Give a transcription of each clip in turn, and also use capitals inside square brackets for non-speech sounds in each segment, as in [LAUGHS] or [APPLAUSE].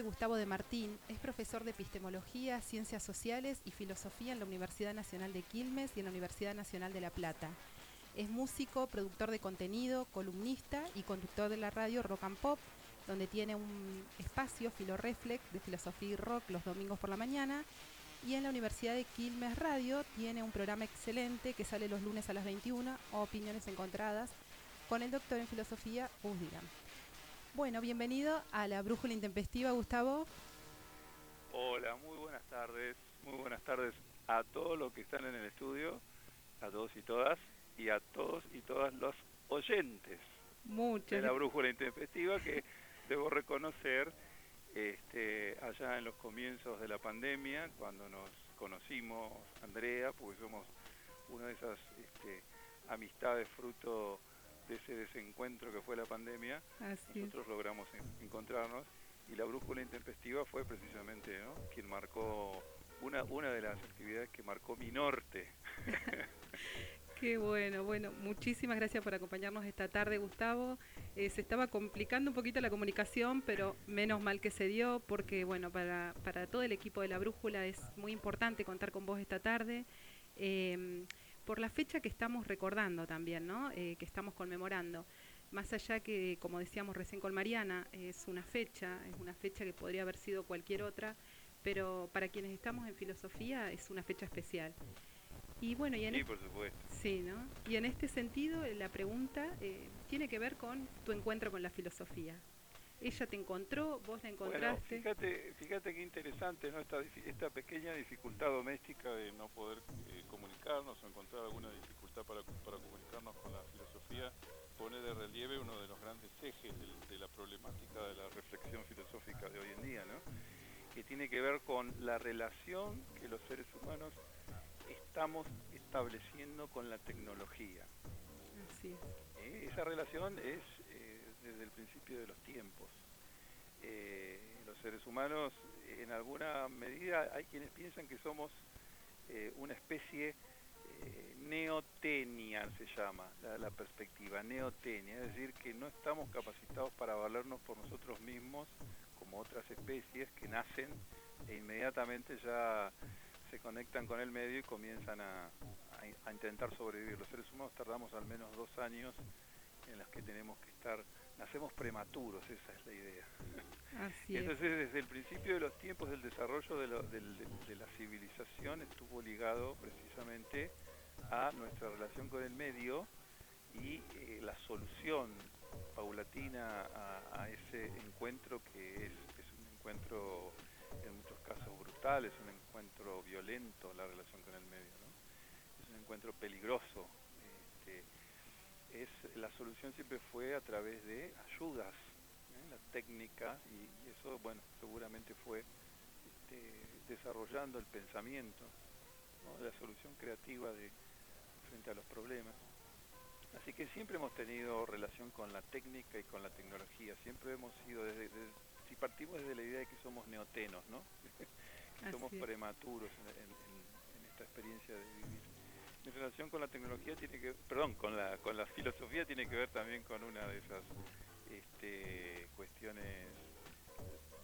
Gustavo de Martín es profesor de epistemología, ciencias sociales y filosofía en la Universidad Nacional de Quilmes y en la Universidad Nacional de La Plata. Es músico, productor de contenido, columnista y conductor de la radio Rock and Pop, donde tiene un espacio Filoreflex de filosofía y rock los domingos por la mañana. Y en la Universidad de Quilmes Radio tiene un programa excelente que sale los lunes a las 21, Opiniones Encontradas, con el doctor en filosofía Usdigan. Bueno, bienvenido a la Brújula Intempestiva, Gustavo. Hola, muy buenas tardes, muy buenas tardes a todos los que están en el estudio, a todos y todas, y a todos y todas los oyentes de la Brújula Intempestiva que debo reconocer este, allá en los comienzos de la pandemia, cuando nos conocimos, Andrea, porque somos una de esas este, amistades fruto de ese desencuentro que fue la pandemia, nosotros logramos encontrarnos y la brújula intempestiva fue precisamente ¿no? quien marcó una, una de las actividades que marcó mi norte. [LAUGHS] Qué bueno, bueno, muchísimas gracias por acompañarnos esta tarde, Gustavo. Eh, se estaba complicando un poquito la comunicación, pero menos mal que se dio, porque bueno, para, para todo el equipo de la Brújula es muy importante contar con vos esta tarde. Eh, por la fecha que estamos recordando también, ¿no? Eh, que estamos conmemorando. Más allá que, como decíamos recién con Mariana, es una fecha, es una fecha que podría haber sido cualquier otra, pero para quienes estamos en filosofía es una fecha especial. Y bueno, y en sí, por supuesto. Sí, ¿no? Y en este sentido, la pregunta eh, tiene que ver con tu encuentro con la filosofía ella te encontró, vos la encontraste. fíjate, fíjate qué interesante, ¿no? Esta, esta pequeña dificultad doméstica de no poder eh, comunicarnos o encontrar alguna dificultad para, para comunicarnos con la filosofía pone de relieve uno de los grandes ejes de, la problemática de la reflexión filosófica de hoy en día, ¿no? Que tiene que ver con la relación que los seres humanos estamos estableciendo con la tecnología. Así es. Eh, esa relación es desde el principio de los tiempos. Eh, los seres humanos, en alguna medida, hay quienes piensan que somos eh, una especie eh, neotenia, se llama la, perspectiva, neotenia, es decir, que no estamos capacitados para valernos por nosotros mismos como otras especies que nacen e inmediatamente ya se conectan con el medio y comienzan a, a intentar sobrevivir. Los seres humanos tardamos al menos dos años en los que tenemos que estar nacemos prematuros, esa es la idea. Entonces, desde el principio de los tiempos del desarrollo de, la civilización estuvo ligado precisamente a nuestra relación con el medio y eh, la solución paulatina a, ese encuentro que es, un encuentro en muchos casos brutal, es un encuentro violento la relación con el medio, ¿no? es un encuentro peligroso. Este, es la solución siempre fue a través de ayudas, ¿eh? la técnica, y, eso, bueno, seguramente fue este, desarrollando el pensamiento, la solución creativa de frente a los problemas. Así que siempre hemos tenido relación con la técnica y con la tecnología, siempre hemos sido desde, si partimos desde la idea de que somos neotenos, ¿no? [LAUGHS] que somos prematuros en esta experiencia de vivir mi relación con la tecnología tiene que, perdón, con la, con la filosofía tiene que ver también con una de esas este, cuestiones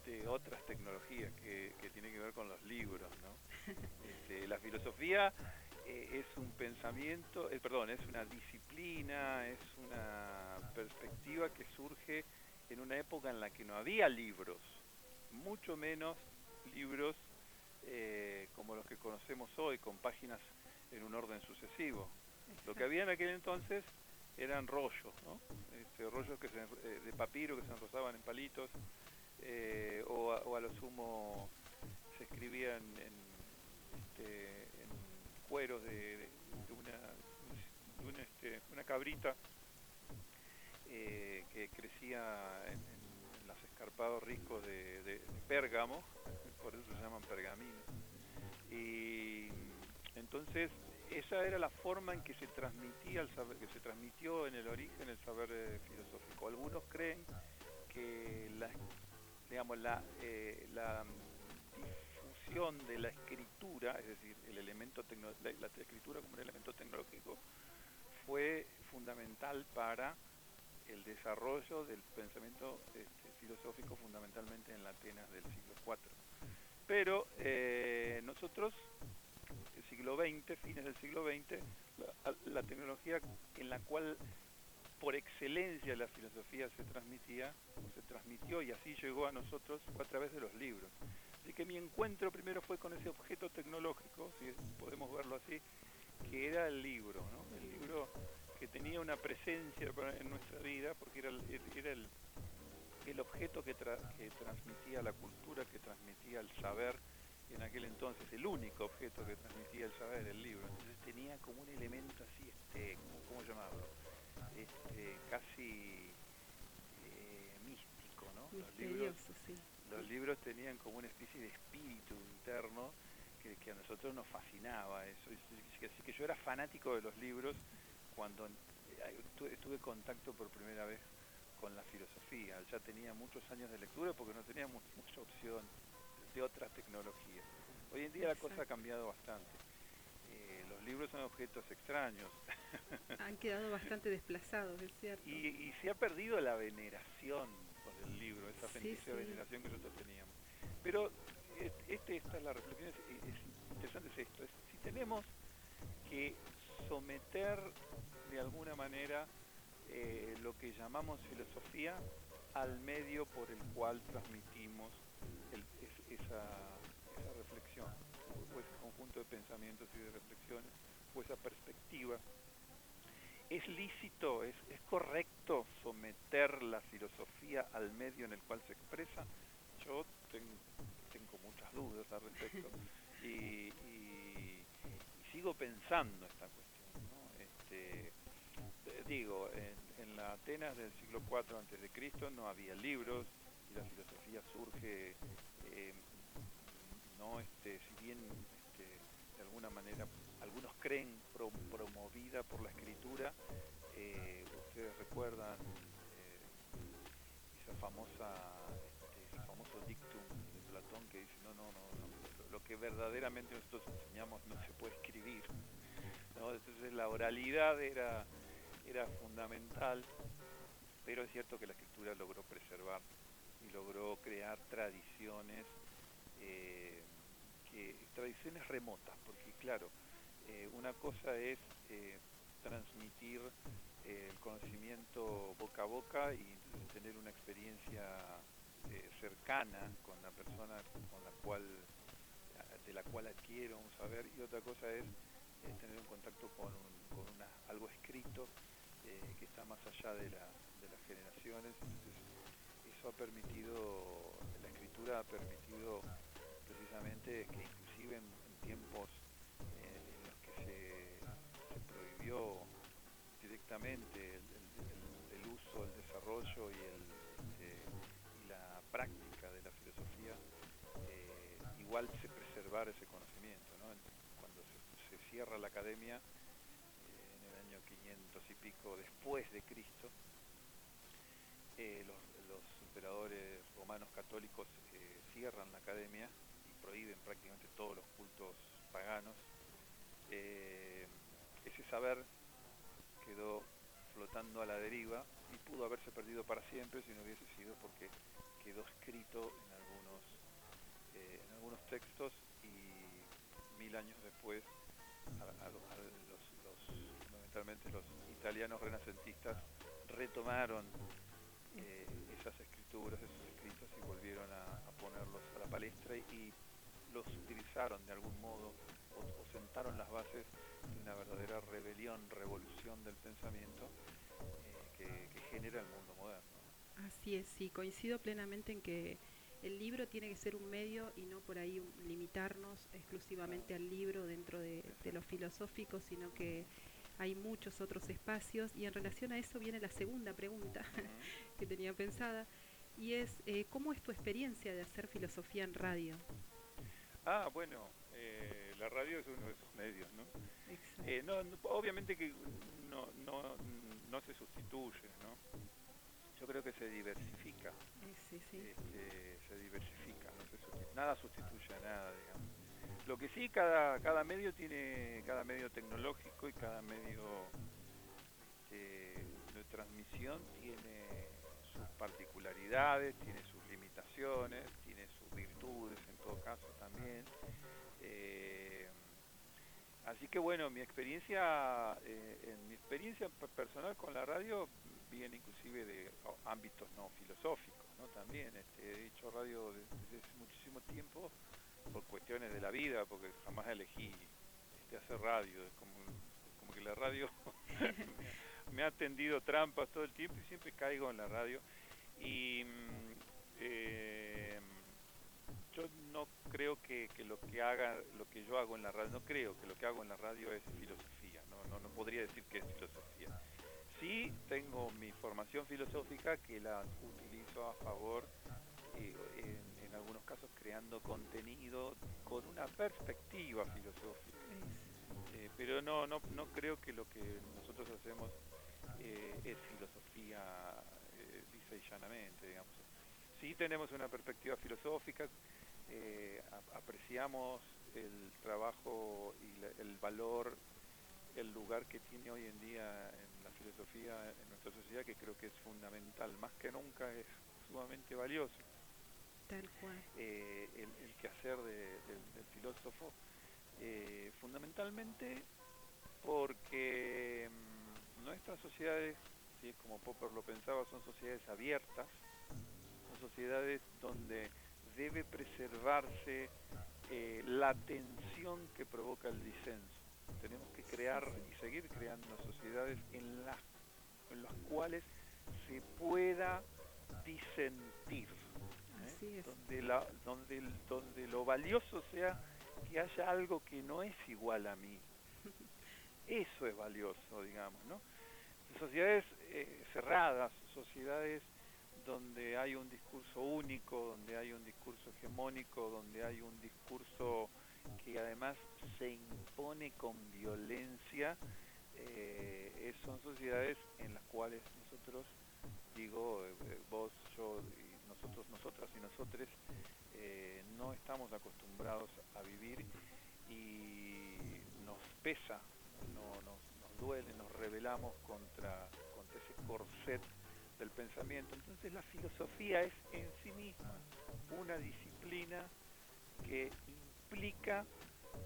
de otras tecnologías que, que tiene que ver con los libros, ¿no? [LAUGHS] Este, la filosofía eh, es un pensamiento, eh, perdón, es una disciplina, es una perspectiva que surge en una época en la que no había libros, mucho menos libros eh, como los que conocemos hoy, con páginas en un orden sucesivo. Lo que había en aquel entonces eran rollos, ¿no? Este, rollos que eh, de papiro que se enrosaban en palitos, eh, o, a, lo sumo se escribían en, este, cueros de, una, este, una, cabrita eh, que crecía en, los escarpados riscos de, de, Pérgamo, [LAUGHS] por eso se llaman pergaminos. Y entonces, esa era la forma en que se transmitía el saber, que se transmitió en el origen el saber eh, filosófico. Algunos creen que la, digamos, la, eh, la difusión de la escritura, es decir, el elemento la, escritura como un elemento tecnológico, fue fundamental para el desarrollo del pensamiento este, filosófico fundamentalmente en la Atenas del siglo IV. Pero eh, nosotros, siglo XX, fines del siglo XX, la, tecnología en la cual por excelencia la filosofía se transmitía, se transmitió y así llegó a nosotros, fue a través de los libros. Así que mi encuentro primero fue con ese objeto tecnológico, si podemos verlo así, que era el libro. El libro que tenía una presencia en nuestra vida, porque era el, el, el objeto que, que transmitía la cultura, que transmitía el saber, en aquel entonces el único objeto que transmitía el saber, el libro. Entonces tenía como un elemento así, este, ¿cómo, llamarlo? Este, casi eh, místico, ¿no? Los libros, los libros tenían como una especie de espíritu interno que, que a nosotros nos fascinaba eso. Así que yo era fanático de los libros cuando eh, tuve contacto por primera vez con la filosofía. Ya tenía muchos años de lectura porque no teníamos mucha opción de otras tecnologías. Hoy en día la cosa ha cambiado bastante. Eh, los libros son objetos extraños. [LAUGHS] Han quedado bastante desplazados, es cierto. Y, y se ha perdido la veneración por el libro, esa veneración que nosotros teníamos. Pero este, esta es la reflexión, es, interesante es esto, es, si tenemos que someter de alguna manera eh, lo que llamamos filosofía al medio por el cual transmitimos esa, reflexión, o ese conjunto de pensamientos y de reflexiones, o esa perspectiva. ¿Es lícito, es, es correcto someter la filosofía al medio en el cual se expresa? Yo tengo, tengo muchas dudas al respecto [LAUGHS] y, y, sigo pensando esta cuestión. Este, digo, en, la Atenas del siglo IV antes de Cristo no había libros y la filosofía surge, eh, no, este, si bien este, de alguna manera algunos creen promovida por la escritura, eh, ustedes recuerdan eh, esa famosa, este, ese famoso dictum de Platón que dice no, no, no, lo que verdaderamente nosotros enseñamos no se puede escribir. Entonces la oralidad era, era fundamental, pero es cierto que la escritura logró preservar y logró crear tradiciones, eh, que, tradiciones remotas, porque claro, eh, una cosa es eh, transmitir el conocimiento boca a boca y tener una experiencia cercana con la persona con la cual de la cual adquiero un saber y otra cosa es tener un contacto con, con algo escrito que está más allá de, la, de las generaciones. Eso ha permitido, la escritura ha permitido precisamente que inclusive en, tiempos eh, en los que se, se prohibió directamente el, el, uso, el desarrollo y, el, este, la práctica de la filosofía, eh, igual se preservar ese conocimiento. ¿no? cierra la academia eh, en el año 500 y pico después de Cristo. Eh, los, emperadores romanos católicos eh, cierran la academia y prohíben prácticamente todos los cultos paganos. ese saber quedó flotando a la deriva y pudo haberse perdido para siempre si no hubiese sido porque quedó escrito en algunos, en algunos textos y mil años después a, los, fundamentalmente los italianos renacentistas retomaron eh, esas escrituras, y, los utilizaron de algún modo o, sentaron las bases de una verdadera rebelión, revolución del pensamiento eh, que, que genera el mundo moderno. Así es, sí, coincido plenamente en que el libro tiene que ser un medio y no por ahí limitarnos exclusivamente al libro dentro de, lo filosófico, sino que hay muchos otros espacios. Y en relación a eso viene la segunda pregunta [LAUGHS] que tenía pensada y es eh, ¿cómo es tu experiencia de hacer filosofía en radio? Ah, bueno, eh, la radio es uno de esos medios, ¿no? Eh, no, obviamente que no, no, no se sustituye, ¿no? yo creo que se diversifica. Sí, sí. Este, se diversifica, nada sustituye a nada, digamos. Lo que sí, cada, cada medio tiene, cada medio tecnológico y cada medio, este, transmisión tiene particularidades, tiene sus limitaciones, tiene sus virtudes en todo caso también. Eh, así que bueno, mi experiencia, eh, en mi experiencia personal con la radio viene inclusive de ámbitos no filosóficos, ¿no? También este, he hecho radio desde, hace muchísimo tiempo por cuestiones de la vida, porque jamás elegí este, hacer radio, es como, como que la radio [LAUGHS] [LAUGHS] me ha tendido trampas todo el tiempo y siempre caigo en la radio. Y eh, yo no creo que, que, lo que haga, lo que yo hago en la radio, no creo que lo que hago en la radio es filosofía, no, no, podría decir que es filosofía. Sí tengo mi formación filosófica que la utilizo a favor, eh, en, algunos casos creando contenido con una perspectiva filosófica. Eh, pero no, no, no creo que lo que nosotros hacemos eh, es filosofía lisa y llanamente, digamos. Sí tenemos una perspectiva filosófica, eh, apreciamos el trabajo y el valor, el lugar que tiene hoy en día en la filosofía en nuestra sociedad, que creo que es fundamental, más que nunca es sumamente valioso. Tal cual. Eh, el, el, quehacer de, del, del, filósofo, eh, fundamentalmente porque mmm, nuestras sociedades, es como Popper lo pensaba, son sociedades abiertas, son sociedades donde debe preservarse eh, la tensión que provoca el disenso. Tenemos que crear y seguir creando sociedades en las, en las cuales se pueda disentir, ¿eh? donde, la, donde, donde lo valioso sea que haya algo que no es igual a mí. [LAUGHS] Eso es valioso, digamos, ¿no? Sociedades eh, cerradas, sociedades donde hay un discurso único, donde hay un discurso hegemónico, donde hay un discurso que además se impone con violencia, eh, son sociedades en las cuales nosotros, digo, eh, vos, yo, y nosotros, nosotras y nosotres, eh, no estamos acostumbrados a vivir y nos pesa, no, nos duele, nos rebelamos contra, contra ese corset del pensamiento. Entonces la filosofía es en sí misma una disciplina que implica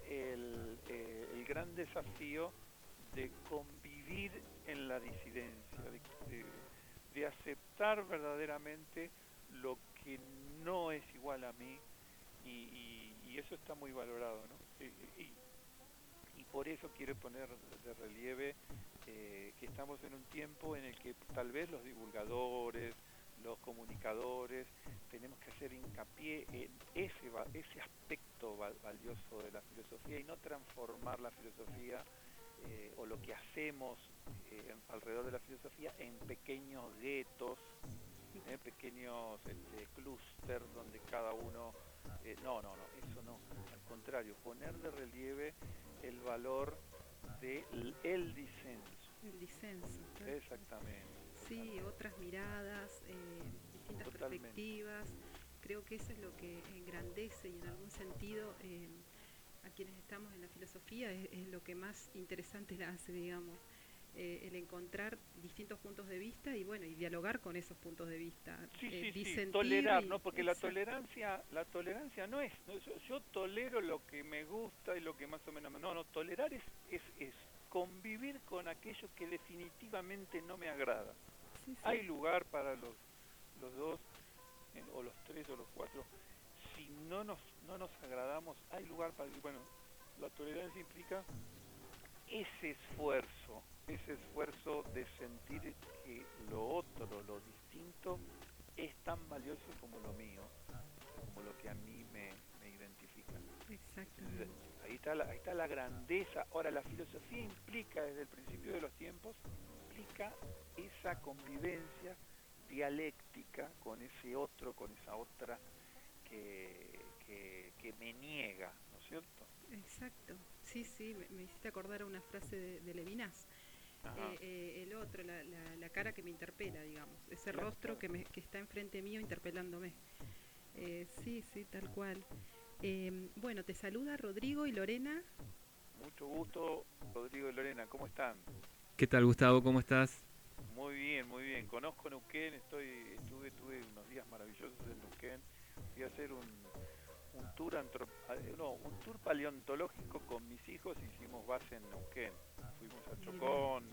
el, eh, el gran desafío de convivir en la disidencia, de, de, aceptar verdaderamente lo que no es igual a mí y, eso está muy valorado. ¿no? Y, y por eso quiero poner de relieve eh, que estamos en un tiempo en el que tal vez los divulgadores, los comunicadores, tenemos que hacer hincapié en ese, aspecto valioso de la filosofía y no transformar la filosofía eh, o lo que hacemos eh, alrededor de la filosofía en pequeños guetos, eh, pequeños este, clústeres donde cada uno... Eh, no, no, no, eso no. Al contrario, poner de relieve el valor del de el disenso. El disenso. Claro. Exactamente. Sí, otras miradas, eh, distintas Totalmente. perspectivas. Creo que eso es lo que engrandece y en algún sentido eh, a quienes estamos en la filosofía es, es, lo que más interesante la hace, digamos. Eh, el encontrar distintos puntos de vista y bueno y dialogar con esos puntos de vista sí, eh, sí, sí. tolerar y, no porque exacto. la tolerancia la tolerancia no es no, yo, yo, tolero lo que me gusta y lo que más o menos no no tolerar es es, es convivir con aquello que definitivamente no me agrada. Hay lugar para los los dos eh, o los tres o los cuatro. Si no nos no nos agradamos hay lugar para bueno la tolerancia implica ese esfuerzo ese esfuerzo de sentir que lo otro, lo distinto, es tan valioso como lo mío, como lo que a mí me, me identifica. Exactamente. Ahí está, la, ahí está la grandeza. Ahora, la filosofía implica, desde el principio de los tiempos, implica esa convivencia dialéctica con ese otro, con esa otra que, que, que me niega, ¿no es cierto? Exacto. Sí, sí, me, me hiciste acordar a una frase de, de Levinas eh, eh, el otro, la, la, la, cara que me interpela, digamos, ese rostro que, me, que está enfrente mío interpelándome. Eh, sí, sí, tal cual. Em, bueno, te saluda Rodrigo y Lorena. Mucho gusto, Rodrigo y Lorena, ¿cómo están? ¿Qué tal, Gustavo? ¿Cómo estás? Muy bien, muy bien. Conozco Neuquén, estoy, estuve, tuve unos días maravillosos en Neuquén. Fui a hacer un, un tour antro, no, un tour paleontológico con mis hijos, hicimos base en Neuquén. Fuimos a Chocón,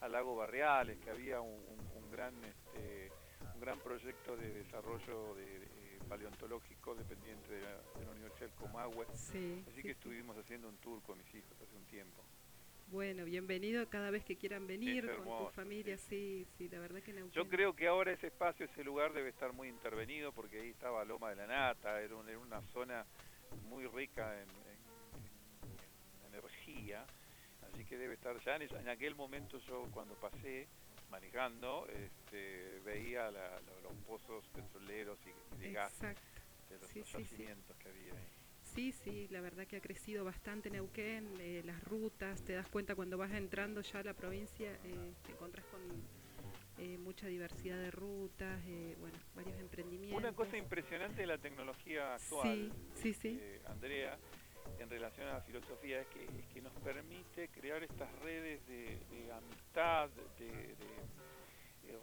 al lago Barriales, que había un, un, gran este, un gran proyecto de desarrollo de, paleontológico dependiente de la, Universidad del Comahue. Sí, Así que estuvimos haciendo un tour con mis hijos hace un tiempo. Bueno, bienvenido cada vez que quieran venir con tu familia, sí, sí, la verdad que Neuquén. Yo creo que ahora ese espacio, ese lugar debe estar muy intervenido porque ahí estaba Loma de la Nata, era, una zona muy rica en, energía, así que debe estar ya en, aquel momento yo cuando pasé manejando este, veía los pozos petroleros y, de gas de los, yacimientos que había ahí. Sí, sí, la verdad que ha crecido bastante Neuquén, eh, las rutas, te das cuenta cuando vas entrando ya a la provincia, eh, te encuentras con eh, mucha diversidad de rutas, bueno, varios emprendimientos. Una cosa impresionante de la tecnología actual, sí, sí, Andrea, en relación a la filosofía, es que, es que nos permite crear estas redes de, amistad, de,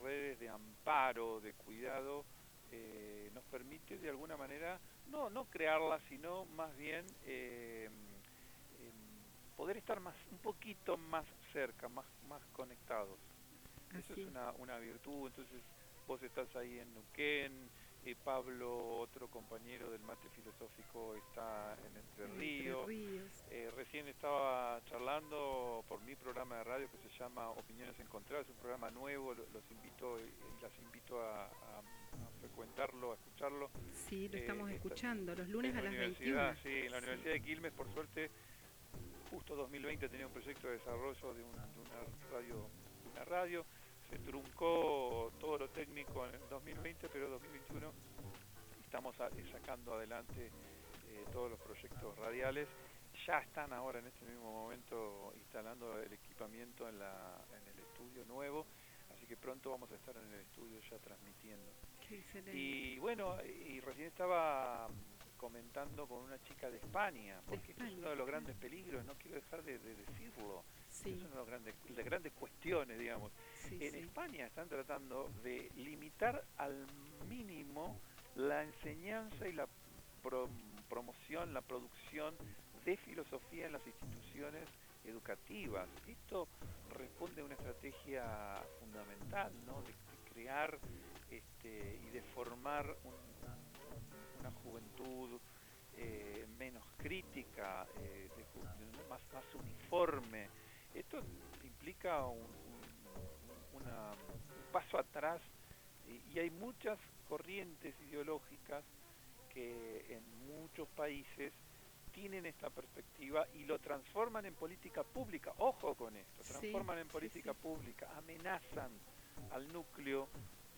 redes de amparo, de cuidado, nos permite de alguna manera no, no crearla, sino más bien eh, em, poder estar más, un poquito más cerca, más, más conectados. Eso es una, una virtud, entonces vos estás ahí en Neuquén, eh, Pablo, otro compañero del mate filosófico, está en Entre Ríos. Recién estaba charlando por mi programa de radio que se llama Opiniones Encontradas, es un programa nuevo, los invito y las invito a frecuentarlo, a escucharlo. Sí, lo estamos eh, escuchando, los lunes a las 21. Sí, en la Universidad de Quilmes, por suerte, justo 2020 tenía un proyecto de desarrollo de, una radio, una radio, se truncó todo lo técnico en 2020, pero 2021 estamos sacando adelante eh, todos los proyectos radiales. Ya están ahora en este mismo momento instalando el equipamiento en, la, en el estudio nuevo, así que pronto vamos a estar en el estudio ya transmitiendo. Y bueno, y recién estaba comentando con una chica de España, porque es uno de los grandes peligros, no quiero dejar de, decirlo, es una de las grandes, grandes cuestiones, digamos. en España están tratando de limitar al mínimo la enseñanza y la promoción, la producción de filosofía en las instituciones educativas. Esto responde a una estrategia fundamental, ¿no? de crear este, y de formar una juventud eh, menos crítica, eh, más, más uniforme. Esto implica un, paso atrás y, hay muchas corrientes ideológicas que en muchos países tienen esta perspectiva y lo transforman en política pública. Ojo con esto, transforman en política pública, amenazan al núcleo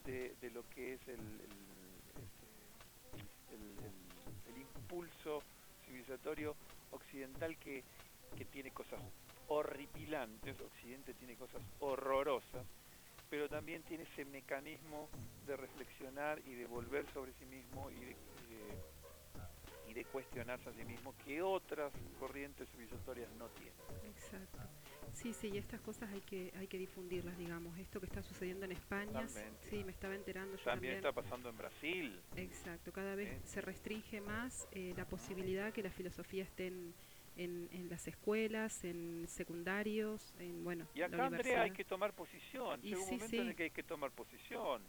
de, lo que es el, este, el, impulso civilizatorio occidental que, que tiene cosas horripilantes, Occidente tiene cosas horrorosas, pero también tiene ese mecanismo de reflexionar y de volver sobre sí mismo y de, y de, cuestionarse a sí mismo que otras corrientes civilizatorias no tienen. Exacto. Sí, sí, y estas cosas hay que hay que difundirlas, digamos. Esto que está sucediendo en España, sí, me estaba enterando yo también. está pasando en Brasil. Exacto, cada vez se restringe más eh, la posibilidad que la filosofía esté en, en, las escuelas, en secundarios, en bueno. Y acá, Andrea, hay que tomar posición. Y Llega un momento en el que hay que tomar posición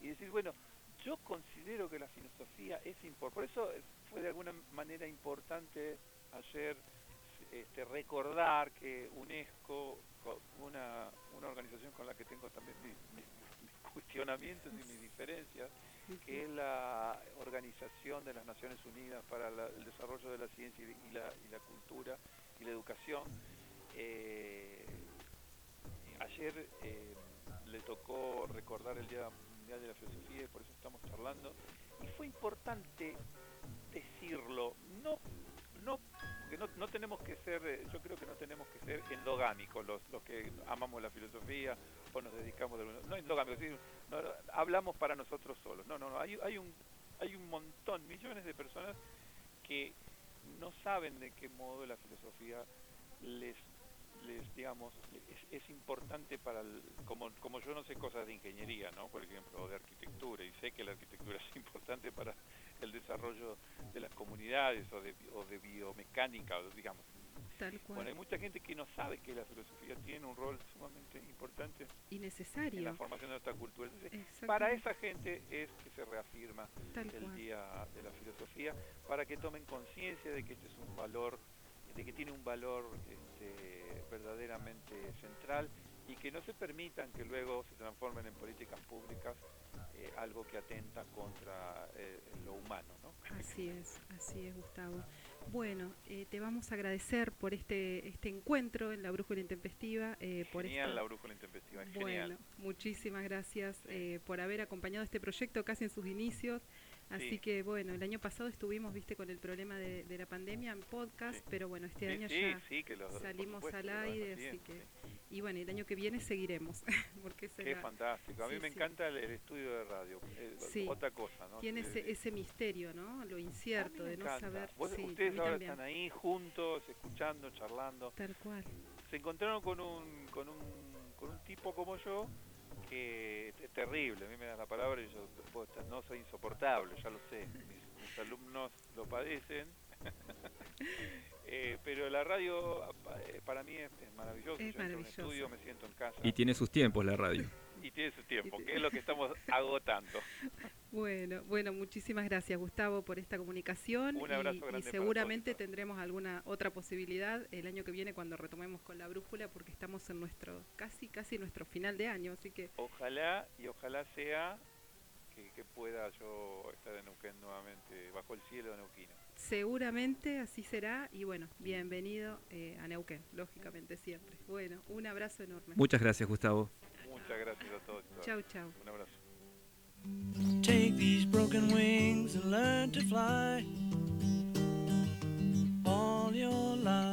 y decir, bueno, yo considero que la filosofía es importante. Por eso fue de alguna manera importante ayer este, recordar que UNESCO, una, una organización con la que tengo también mis, cuestionamientos y mis diferencias, que es la Organización de las Naciones Unidas para el Desarrollo de la Ciencia y, la, y la, Cultura y la Educación, eh, ayer eh, le tocó recordar el Día De la Filosofía y por eso estamos charlando, y fue importante decirlo, no, no no, no tenemos que ser, eh, yo creo que no tenemos que ser endogámicos los, los que amamos la filosofía o nos dedicamos de no endogámicos, no, hablamos para nosotros solos. No, no, no, hay, hay un hay un montón, millones de personas que no saben de qué modo la filosofía les les digamos, es, es importante para, el, como, como yo no sé cosas de ingeniería, ¿no? por ejemplo, o de arquitectura, y sé que la arquitectura [LAUGHS] es importante para el desarrollo de las comunidades o de, o de biomecánica, digamos, Tal cual. bueno, hay mucha gente que no sabe que la filosofía tiene un rol sumamente importante y necesario. en la formación de nuestra cultura. Entonces, para esa gente es que se reafirma Tal el cual. Día de la Filosofía, para que tomen conciencia de que este es un valor, de que tiene un valor este, verdaderamente central y que no se permitan que luego se transformen en políticas públicas eh, algo que atenta contra eh, lo humano. ¿no? Así [LAUGHS] es, así es, Gustavo. Bueno, eh, te vamos a agradecer por este este encuentro en la Brújula Intempestiva. eh, por Genial esta- la brújula intempestiva, es Bueno, genial. muchísimas gracias por haber acompañado este proyecto casi en sus inicios. Así Sí. que bueno, el año pasado estuvimos, viste, con el problema de, de la pandemia en podcast, Sí. pero bueno, este Sí, año ya que salimos supuesto al aire, así que y bueno, el año que viene seguiremos, [LAUGHS] porque Qué fantástico. A mí me encanta el, el estudio de radio. eh, Sí. Otra cosa, ¿no? tiene Eh, ese, ese misterio, ¿no? Lo incierto de no encanta. saber. Ustedes ahora también. están ahí juntos, escuchando, charlando. Tal cual. Se encontraron con un, con un, con un tipo como yo que es terrible. A mí me da la palabra y yo puedo estar- no soy insoportable, ya lo sé. Mis, mis alumnos lo padecen. [LAUGHS] Eh, pero la radio eh, para mí es, es maravilloso. Es yo un maravilloso. estudio, me siento en casa Y tiene sus tiempos la radio. Tiene su tiempo, que es lo que estamos agotando. [LAUGHS] Bueno, bueno, muchísimas gracias Gustavo por esta comunicación Un abrazo y, y para seguramente todos tendremos alguna otra posibilidad el año que viene cuando retomemos con la brújula porque estamos en nuestro casi casi nuestro final de año, así que Ojalá y ojalá sea que, que pueda yo estar en Neuquén nuevamente, bajo el cielo de Neuquino. seguramente así será y bueno, bienvenido eh, a Neuquén, lógicamente siempre. Bueno, un abrazo enorme. Muchas gracias, Gustavo. Muchas gracias a todos. Un abrazo. Take these broken wings and learn to fly all your life.